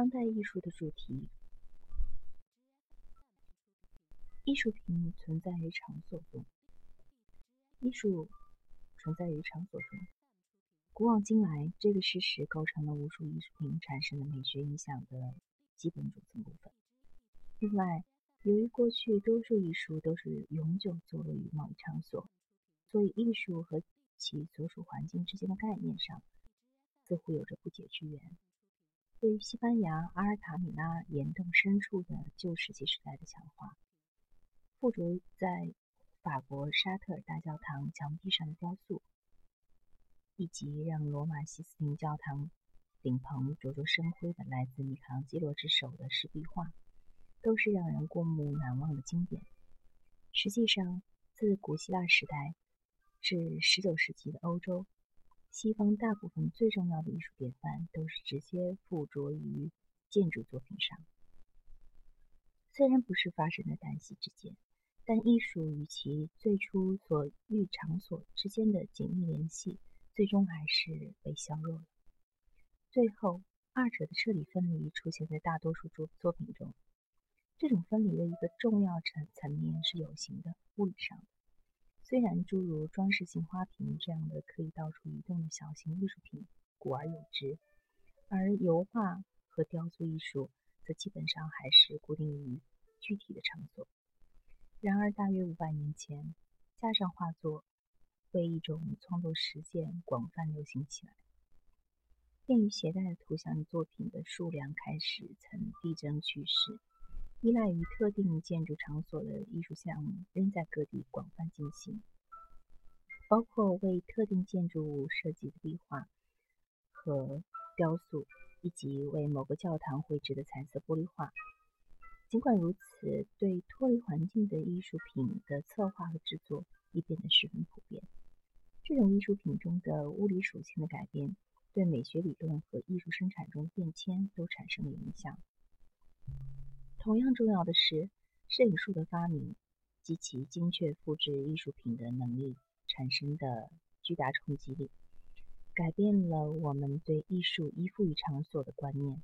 当代艺术的主题，艺术品存在于场所中。艺术存在于场所中，古往今来，这个事实构成了无数艺术品产生的美学影响的基本组成部分。另外，由于过去多数艺术都是永久坐落于某一场所，所以艺术和其所属环境之间的概念上，似乎有着不解之缘。对于西班牙阿尔塔米拉岩洞深处的旧石器时代的强化，附着在法国沙特尔大教堂墙壁上的雕塑，以及让罗马西斯廷教堂顶棚灼灼生辉的来自米开朗基罗之手的石壁画，都是让人过目难忘的经典。实际上，自古希腊时代至19世纪的欧洲。西方大部分最重要的艺术典范都是直接附着于建筑作品上。虽然不是发生在旦夕之间，但艺术与其最初所遇场所之间的紧密联系，最终还是被削弱了。最后，二者的彻底分离出现在大多数作作品中。这种分离的一个重要层层面是有形的、物理上的。虽然诸如装饰性花瓶这样的可以到处移动的小型艺术品古而有之，而油画和雕塑艺术则基本上还是固定于具体的场所。然而，大约五百年前，加上画作为一种创作实践广泛流行起来，便于携带的图像作品的数量开始呈递增趋势。依赖于特定建筑场所的艺术项目仍在各地广泛进行，包括为特定建筑物设计的壁画和雕塑，以及为某个教堂绘制的彩色玻璃画。尽管如此，对脱离环境的艺术品的策划和制作已变得十分普遍。这种艺术品中的物理属性的改变，对美学理论和艺术生产中变迁都产生了影响。同样重要的是，摄影术的发明及其精确复制艺术品的能力产生的巨大冲击力，改变了我们对艺术依附于场所的观念。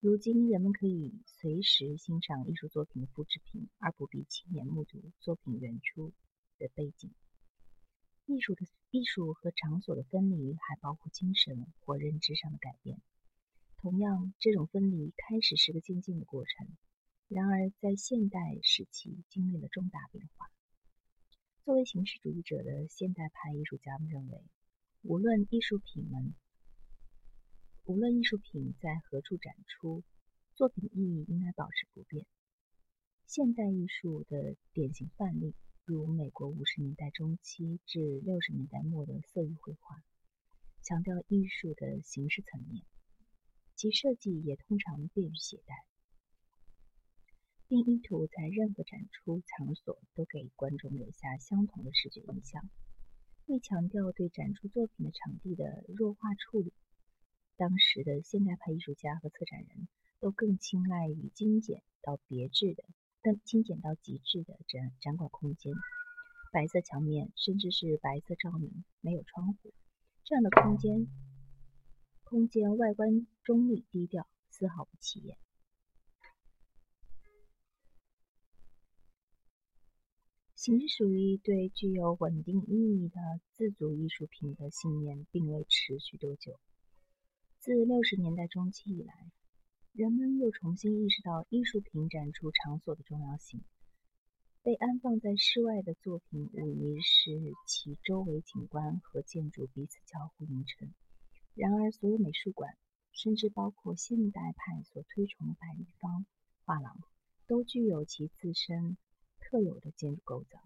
如今，人们可以随时欣赏艺术作品的复制品，而不必亲眼目睹作品原初的背景。艺术的艺术和场所的分离，还包括精神或认知上的改变。同样，这种分离开始是个渐进的过程，然而在现代时期经历了重大变化。作为形式主义者的现代派艺术家们认为，无论艺术品们，无论艺术品在何处展出，作品意义应该保持不变。现代艺术的典型范例，如美国五十年代中期至六十年代末的色域绘画，强调艺术的形式层面。其设计也通常便于携带，并意图在任何展出场所都给观众留下相同的视觉印象。为强调对展出作品的场地的弱化处理，当时的现代派艺术家和策展人都更青睐于精简到别致的、更精简到极致的展展馆空间。白色墙面，甚至是白色照明，没有窗户，这样的空间。空间外观中立低调，丝毫不起眼。形式主义对具有稳定意义的自主艺术品的信念并未持续多久。自六十年代中期以来，人们又重新意识到艺术品展出场所的重要性。被安放在室外的作品，无疑是其周围景观和建筑彼此交互映衬。然而，所有美术馆，甚至包括现代派所推崇的白立方画廊，都具有其自身特有的建筑构造。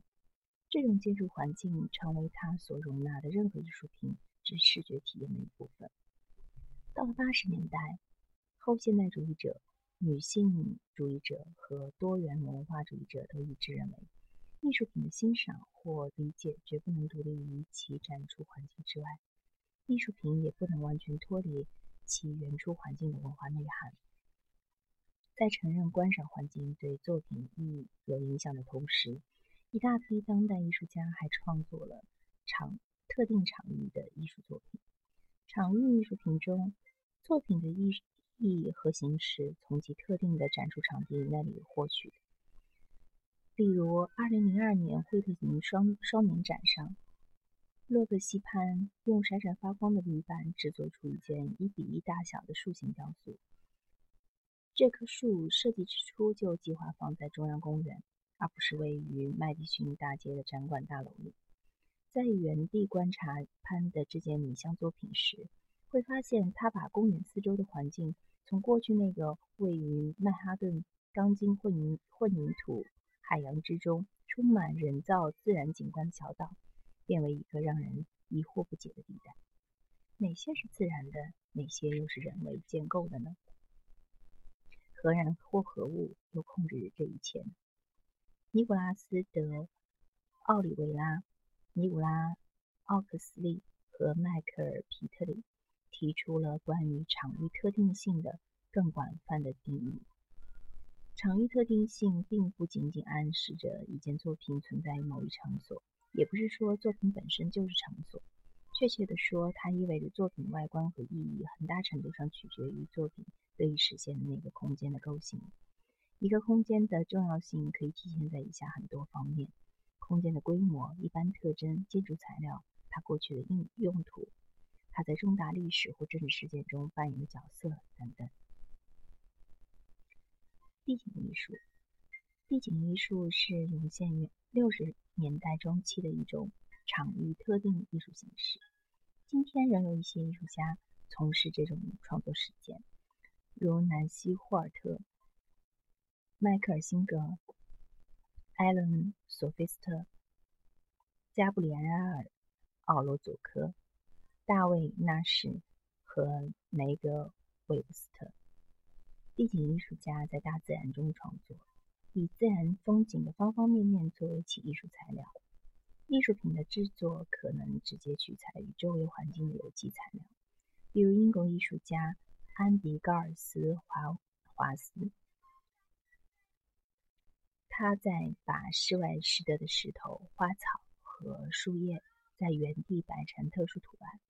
这种建筑环境成为它所容纳的任何艺术品之视觉体验的一部分。到了八十年代，后现代主义者、女性主义者和多元文化主义者都一致认为，艺术品的欣赏或理解绝不能独立于其展出环境之外。艺术品也不能完全脱离其原初环境的文化内涵。在承认观赏环境对作品意义有影响的同时，一大批当代艺术家还创作了场特定场域的艺术作品。场域艺术品中，作品的意义和形式从其特定的展出场地那里获取。例如，2002年惠特尼双双年展上，洛克西潘用闪闪发光的铝板制作出一件一比一大小的树形雕塑。这棵树设计之初就计划放在中央公园，而不是位于麦迪逊大街的展馆大楼里。在原地观察潘的这件拟像作品时，会发现他把公园四周的环境从过去那个位于曼哈顿钢筋混凝混凝土海洋之中、充满人造自然景观的小岛，变为一个让人疑惑不解的地带。哪些是自然的，哪些又是人为建构的呢？何然或何物又控制着这一切呢？尼古拉斯·德·奥里维拉、尼古拉·奥克斯利和迈克尔·皮特里提出了关于场域特定性的更广泛的定义。场域特定性并不仅仅暗示着一件作品存在于某一场所，也不是说作品本身就是场所。确切地说，它意味着作品外观和意义很大程度上取决于作品。得以实现的那个空间的构型。一个空间的重要性可以体现在以下很多方面：空间的规模、一般特征、建筑材料、它过去的用用途、它在重大历史或政治事件中扮演的角色等等。地景艺术，地景艺术是涌现于六十年代中期的一种场域特定艺术形式。今天仍有一些艺术家从事这种创作实践。如南希·霍尔特、迈克尔·辛格、艾伦·索菲斯特、加布里埃尔·奥罗佐科、大卫·纳什和梅格·韦布斯特。地景艺术家在大自然中创作，以自然风景的方方面面作为其艺术材料。艺术品的制作可能直接取材于周围环境的有机材料，比如英国艺术家。安迪·高尔斯华华斯，他在把室外拾得的石头、花草和树叶在原地摆成特殊图案。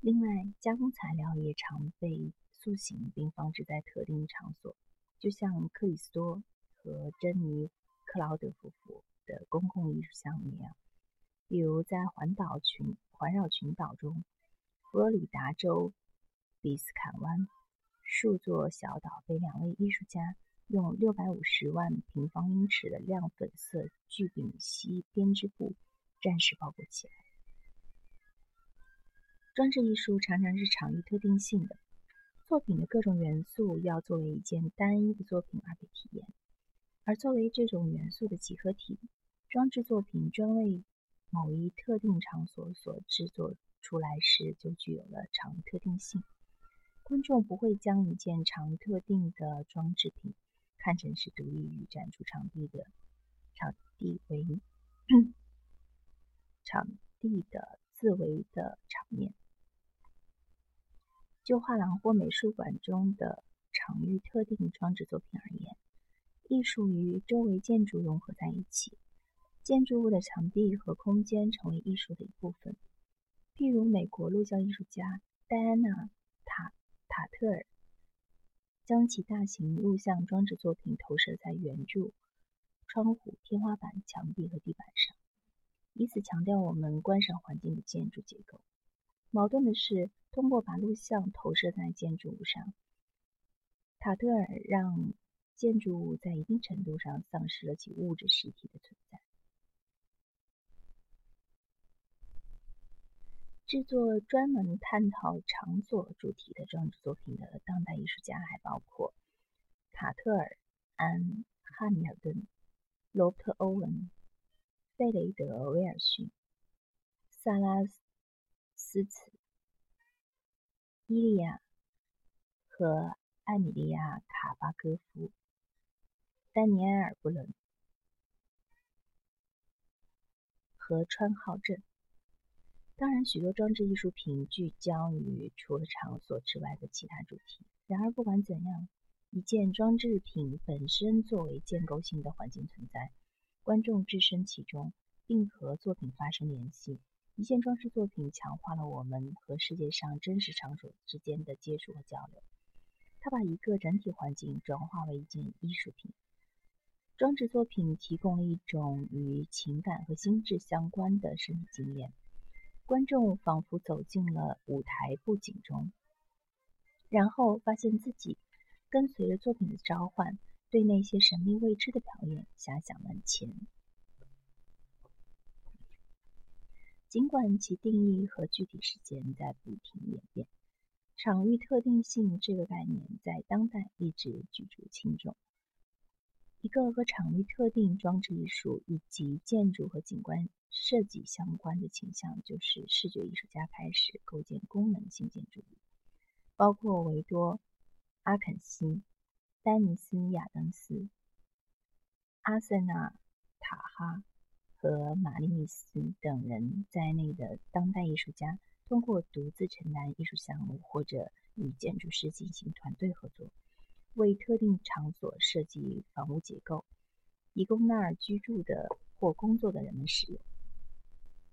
另外，加工材料也常被塑形并放置在特定场所，就像克里斯多和珍妮·克劳德夫妇的公共艺术项目一样，比如在环岛群环绕群岛中，佛罗里达州。比斯坎湾数座小岛被两位艺术家用六百五十万平方英尺的亮粉色聚丙烯编织布暂时包裹起来。装置艺术常常是场域特定性的，作品的各种元素要作为一件单一的作品而被体验，而作为这种元素的集合体，装置作品专为某一特定场所所制作出来时，就具有了场域特定性。观众不会将一件常特定的装置品看成是独立于展出场地的场地为 场地的自为的场面。就画廊或美术馆中的场域特定装置作品而言，艺术与周围建筑融合在一起，建筑物的墙壁和空间成为艺术的一部分。譬如美国录像艺术家戴安娜塔。塔特尔将其大型录像装置作品投射在圆柱、窗户、天花板、墙壁和地板上，以此强调我们观赏环境的建筑结构。矛盾的是，通过把录像投射在建筑物上，塔特尔让建筑物在一定程度上丧失了其物质实体的存在。制作专门探讨场所主题的装置作品的当代艺术家还包括卡特尔、安·汉密尔顿、罗伯特·欧文、费雷德·威尔逊、萨拉斯茨、伊利亚和艾米莉亚·卡巴戈夫、丹尼埃尔·布伦和川浩镇。当然，许多装置艺术品聚焦于除了场所之外的其他主题。然而，不管怎样，一件装置品本身作为建构性的环境存在，观众置身其中，并和作品发生联系。一件装饰作品强化了我们和世界上真实场所之间的接触和交流。他把一个整体环境转化为一件艺术品。装置作品提供了一种与情感和心智相关的身体经验，观众仿佛走进了舞台布景中，然后发现自己跟随着作品的召唤，对那些神秘未知的表演遐想万千。尽管其定义和具体时间在不停演变，场域特定性这个概念在当代一直举足轻重。一个和场域特定装置艺术以及建筑和景观设计相关的倾向，就是视觉艺术家开始构建功能性建筑，包括维多·阿肯西、丹尼斯·亚当斯、阿森纳·塔哈和玛丽米斯等人在内的当代艺术家，通过独自承担艺术项目或者与建筑师进行团队合作。为特定场所设计房屋结构，以供那儿居住的或工作的人们使用。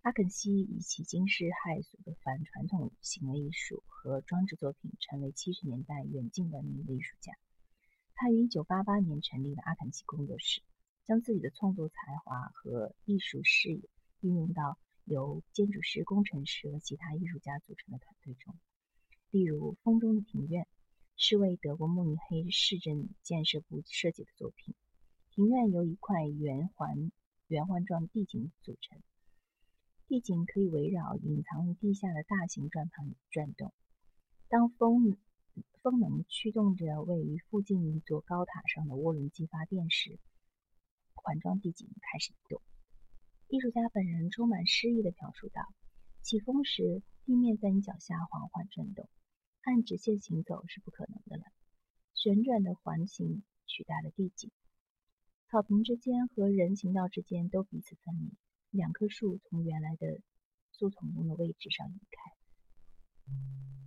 阿肯西以其惊世骇俗的反传统行为艺术和装置作品，成为七十年代远近闻名的艺术家。他于一九八八年成立了阿肯西工作室，将自己的创作才华和艺术视野运用到由建筑师、工程师和其他艺术家组成的团队中，例如《风中的庭院》。是为德国慕尼黑市政建设部设计的作品。庭院由一块圆环圆环状地景组成，地景可以围绕隐藏于地下的大型转盘转动。当风风能驱动着位于附近一座高塔上的涡轮机发电时，环状地景开始移动。艺术家本人充满诗意地描述道：“起风时，地面在你脚下缓缓转动。”按直线行走是不可能的了。旋转的环形取代了地景，草坪之间和人行道之间都彼此分离。两棵树从原来的树丛中的位置上移开。